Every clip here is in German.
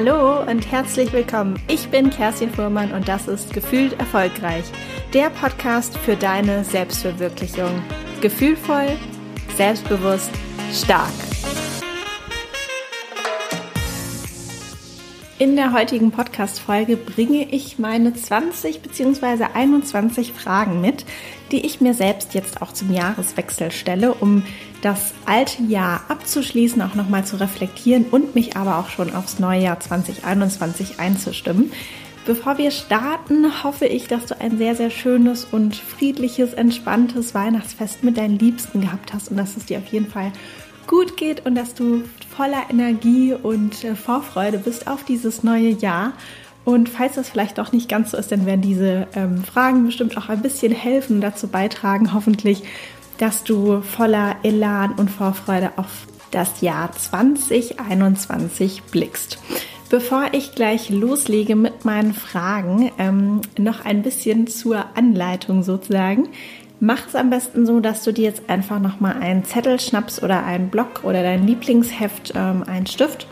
Hallo und herzlich willkommen. Ich bin Kerstin Fuhrmann und das ist Gefühlt Erfolgreich, der Podcast für deine Selbstverwirklichung. Gefühlvoll, selbstbewusst, stark. In der heutigen Podcast-Folge bringe ich meine 20 bzw. 21 Fragen mit, die ich mir selbst jetzt auch zum Jahreswechsel stelle, um das alte Jahr abzuschließen, auch nochmal zu reflektieren und mich aber auch schon aufs neue Jahr 2021 einzustimmen. Bevor wir starten, hoffe ich, dass du ein sehr, sehr schönes und friedliches, entspanntes Weihnachtsfest mit deinen Liebsten gehabt hast und dass es dir auf jeden Fall gut geht und dass du voller Energie und äh, Vorfreude bist auf dieses neue Jahr. Und falls das vielleicht doch nicht ganz so ist, dann werden diese ähm, Fragen bestimmt auch ein bisschen helfen, dazu beitragen, hoffentlich, dass du voller Elan und Vorfreude auf das Jahr 2021 blickst. Bevor ich gleich loslege mit meinen Fragen, ähm, noch ein bisschen zur Anleitung sozusagen. Mach es am besten so, dass du dir jetzt einfach nochmal einen Zettel schnappst oder einen Block oder dein Lieblingsheft, ähm, einen Stift.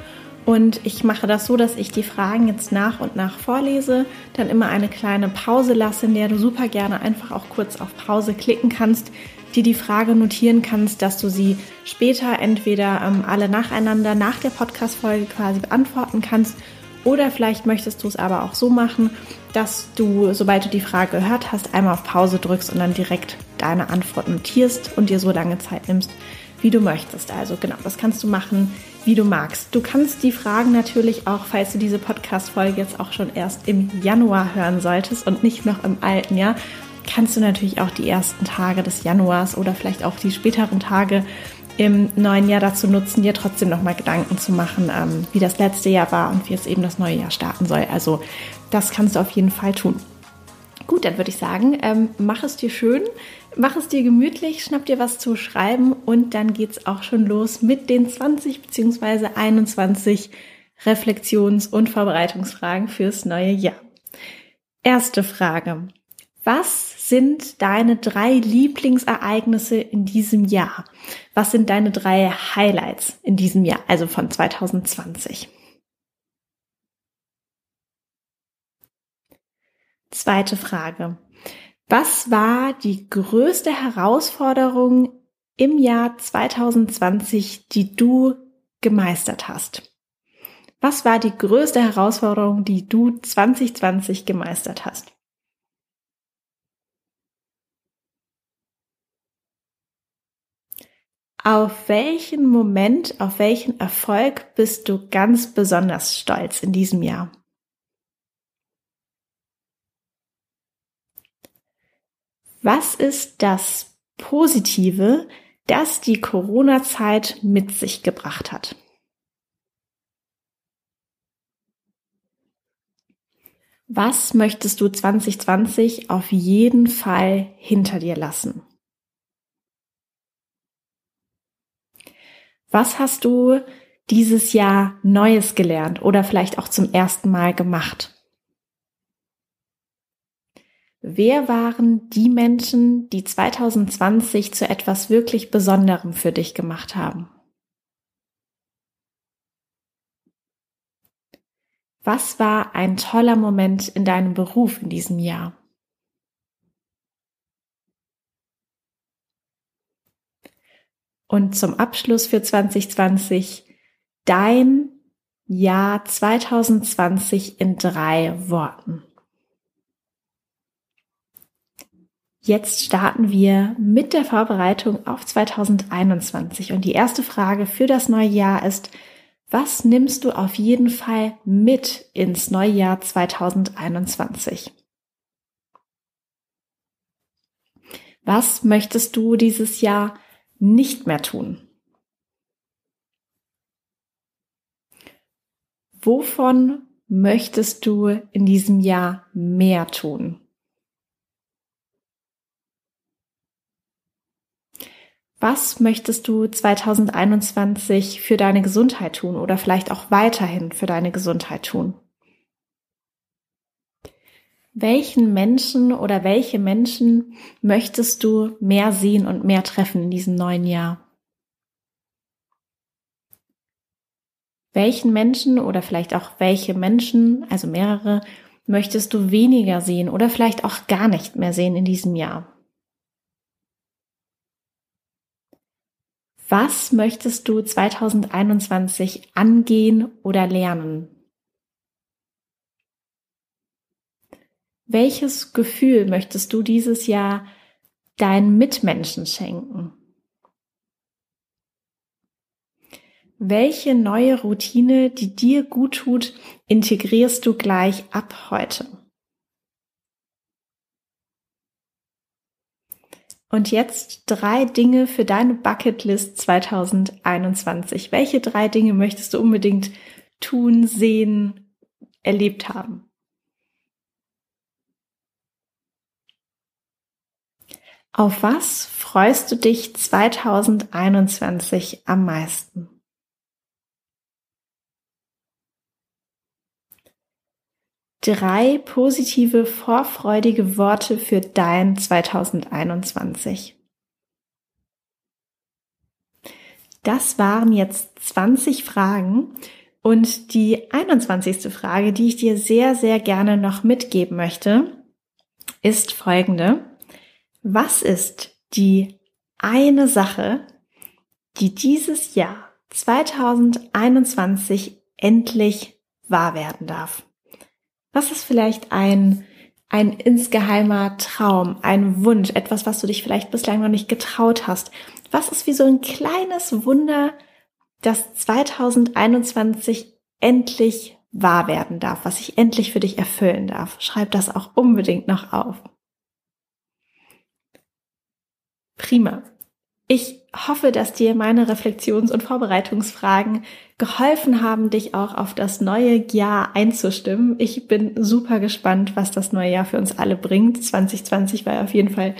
Und ich mache das so, dass ich die Fragen jetzt nach und nach vorlese, dann immer eine kleine Pause lasse, in der du super gerne einfach auch kurz auf Pause klicken kannst, dir die Frage notieren kannst, dass du sie später entweder ähm, alle nacheinander nach der Podcast-Folge quasi beantworten kannst oder vielleicht möchtest du es aber auch so machen, dass du, sobald du die Frage gehört hast, einmal auf Pause drückst und dann direkt deine Antwort notierst und dir so lange Zeit nimmst, wie du möchtest. Also genau, das kannst du machen, wie du magst. Du kannst die Fragen natürlich auch, falls du diese Podcast-Folge jetzt auch schon erst im Januar hören solltest und nicht noch im alten Jahr, kannst du natürlich auch die ersten Tage des Januars oder vielleicht auch die späteren Tage im neuen Jahr dazu nutzen, dir trotzdem nochmal Gedanken zu machen, ähm, wie das letzte Jahr war und wie es eben das neue Jahr starten soll. Also das kannst du auf jeden Fall tun. Gut, dann würde ich sagen, ähm, mach es dir schön, mach es dir gemütlich, schnapp dir was zu schreiben und dann geht es auch schon los mit den 20 bzw. 21 Reflexions- und Vorbereitungsfragen fürs neue Jahr. Erste Frage. Was sind deine drei Lieblingsereignisse in diesem Jahr? Was sind deine drei Highlights in diesem Jahr, also von 2020? Zweite Frage. Was war die größte Herausforderung im Jahr 2020, die du gemeistert hast? Was war die größte Herausforderung, die du 2020 gemeistert hast? Auf welchen Moment, auf welchen Erfolg bist du ganz besonders stolz in diesem Jahr? Was ist das Positive, das die Corona-Zeit mit sich gebracht hat? Was möchtest du 2020 auf jeden Fall hinter dir lassen? Was hast du dieses Jahr Neues gelernt oder vielleicht auch zum ersten Mal gemacht? Wer waren die Menschen, die 2020 zu etwas wirklich Besonderem für dich gemacht haben? Was war ein toller Moment in deinem Beruf in diesem Jahr? Und zum Abschluss für 2020 dein Jahr 2020 in drei Worten. Jetzt starten wir mit der Vorbereitung auf 2021. Und die erste Frage für das neue Jahr ist, was nimmst du auf jeden Fall mit ins neue Jahr 2021? Was möchtest du dieses Jahr nicht mehr tun? Wovon möchtest du in diesem Jahr mehr tun? Was möchtest du 2021 für deine Gesundheit tun oder vielleicht auch weiterhin für deine Gesundheit tun? Welchen Menschen oder welche Menschen möchtest du mehr sehen und mehr treffen in diesem neuen Jahr? Welchen Menschen oder vielleicht auch welche Menschen, also mehrere, möchtest du weniger sehen oder vielleicht auch gar nicht mehr sehen in diesem Jahr? Was möchtest du 2021 angehen oder lernen? Welches Gefühl möchtest du dieses Jahr deinen Mitmenschen schenken? Welche neue Routine, die dir gut tut, integrierst du gleich ab heute? Und jetzt drei Dinge für deine Bucketlist 2021. Welche drei Dinge möchtest du unbedingt tun, sehen, erlebt haben? Auf was freust du dich 2021 am meisten? Drei positive, vorfreudige Worte für dein 2021. Das waren jetzt 20 Fragen und die 21. Frage, die ich dir sehr, sehr gerne noch mitgeben möchte, ist folgende. Was ist die eine Sache, die dieses Jahr 2021 endlich wahr werden darf? Was ist vielleicht ein, ein insgeheimer Traum, ein Wunsch, etwas, was du dich vielleicht bislang noch nicht getraut hast? Was ist wie so ein kleines Wunder, das 2021 endlich wahr werden darf, was sich endlich für dich erfüllen darf? Schreib das auch unbedingt noch auf. Prima. Ich hoffe, dass dir meine Reflexions- und Vorbereitungsfragen geholfen haben, dich auch auf das neue Jahr einzustimmen. Ich bin super gespannt, was das neue Jahr für uns alle bringt. 2020 war auf jeden Fall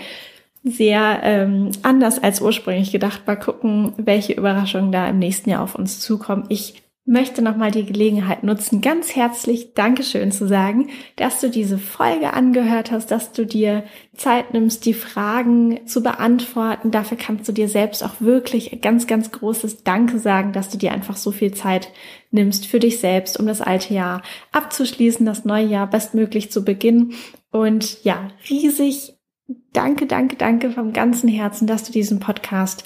sehr ähm, anders als ursprünglich gedacht. Mal gucken, welche Überraschungen da im nächsten Jahr auf uns zukommen. Ich möchte nochmal die Gelegenheit nutzen, ganz herzlich Dankeschön zu sagen, dass du diese Folge angehört hast, dass du dir Zeit nimmst, die Fragen zu beantworten. Dafür kannst du dir selbst auch wirklich ganz, ganz großes Danke sagen, dass du dir einfach so viel Zeit nimmst für dich selbst, um das alte Jahr abzuschließen, das neue Jahr bestmöglich zu beginnen. Und ja, riesig danke, danke, danke vom ganzen Herzen, dass du diesen Podcast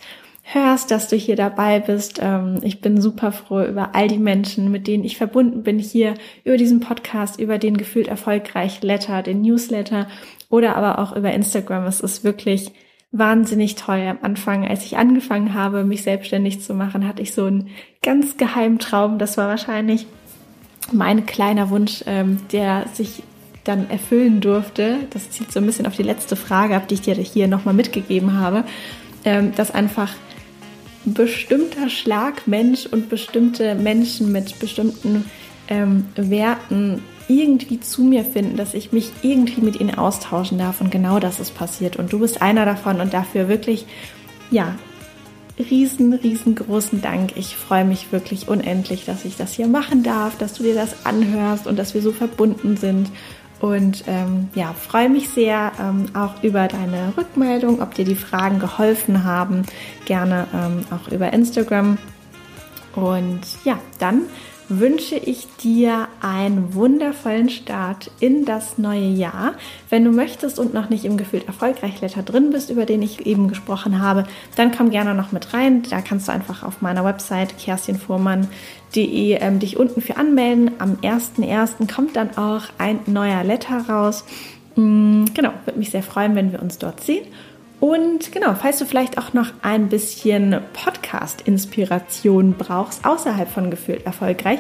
hörst, dass du hier dabei bist. Ähm, ich bin super froh über all die Menschen, mit denen ich verbunden bin hier über diesen Podcast, über den gefühlt erfolgreich Letter, den Newsletter oder aber auch über Instagram. Es ist wirklich wahnsinnig toll. Am Anfang, als ich angefangen habe, mich selbstständig zu machen, hatte ich so einen ganz geheimen Traum. Das war wahrscheinlich mein kleiner Wunsch, ähm, der sich dann erfüllen durfte. Das zieht so ein bisschen auf die letzte Frage ab, die ich dir hier nochmal mitgegeben habe, ähm, dass einfach bestimmter Schlagmensch und bestimmte Menschen mit bestimmten ähm, Werten irgendwie zu mir finden, dass ich mich irgendwie mit ihnen austauschen darf. Und genau das ist passiert. Und du bist einer davon und dafür wirklich, ja, riesen, riesengroßen Dank. Ich freue mich wirklich unendlich, dass ich das hier machen darf, dass du dir das anhörst und dass wir so verbunden sind. Und ähm, ja, freue mich sehr ähm, auch über deine Rückmeldung, ob dir die Fragen geholfen haben. Gerne ähm, auch über Instagram. Und ja, dann wünsche ich dir einen wundervollen Start in das neue Jahr. Wenn du möchtest und noch nicht im Gefühlt Erfolgreich Letter drin bist, über den ich eben gesprochen habe, dann komm gerne noch mit rein. Da kannst du einfach auf meiner Website kerstinfuhrmann.de ähm, dich unten für anmelden. Am 1.1. kommt dann auch ein neuer Letter raus. Mhm, genau, würde mich sehr freuen, wenn wir uns dort sehen. Und genau, falls du vielleicht auch noch ein bisschen Podcast-Inspiration brauchst, außerhalb von Gefühlt erfolgreich,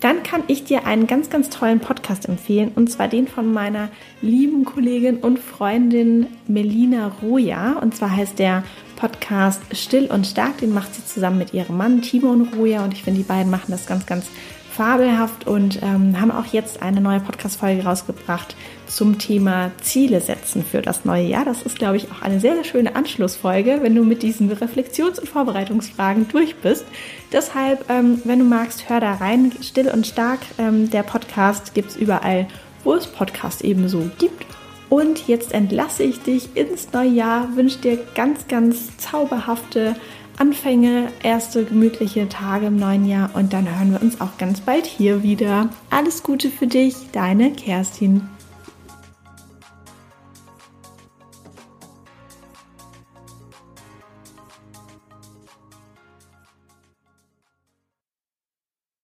dann kann ich dir einen ganz, ganz tollen Podcast empfehlen. Und zwar den von meiner lieben Kollegin und Freundin Melina Roja. Und zwar heißt der Podcast Still und Stark. Den macht sie zusammen mit ihrem Mann Timon Roja. Und ich finde, die beiden machen das ganz, ganz fabelhaft und ähm, haben auch jetzt eine neue Podcast-Folge rausgebracht zum Thema Ziele setzen für das neue Jahr. Das ist, glaube ich, auch eine sehr, sehr schöne Anschlussfolge, wenn du mit diesen Reflexions- und Vorbereitungsfragen durch bist. Deshalb, ähm, wenn du magst, hör da rein. Still und stark. Ähm, der Podcast gibt es überall, wo es Podcasts ebenso gibt. Und jetzt entlasse ich dich ins neue Jahr, wünsche dir ganz, ganz zauberhafte Anfänge, erste gemütliche Tage im neuen Jahr und dann hören wir uns auch ganz bald hier wieder. Alles Gute für dich, deine Kerstin.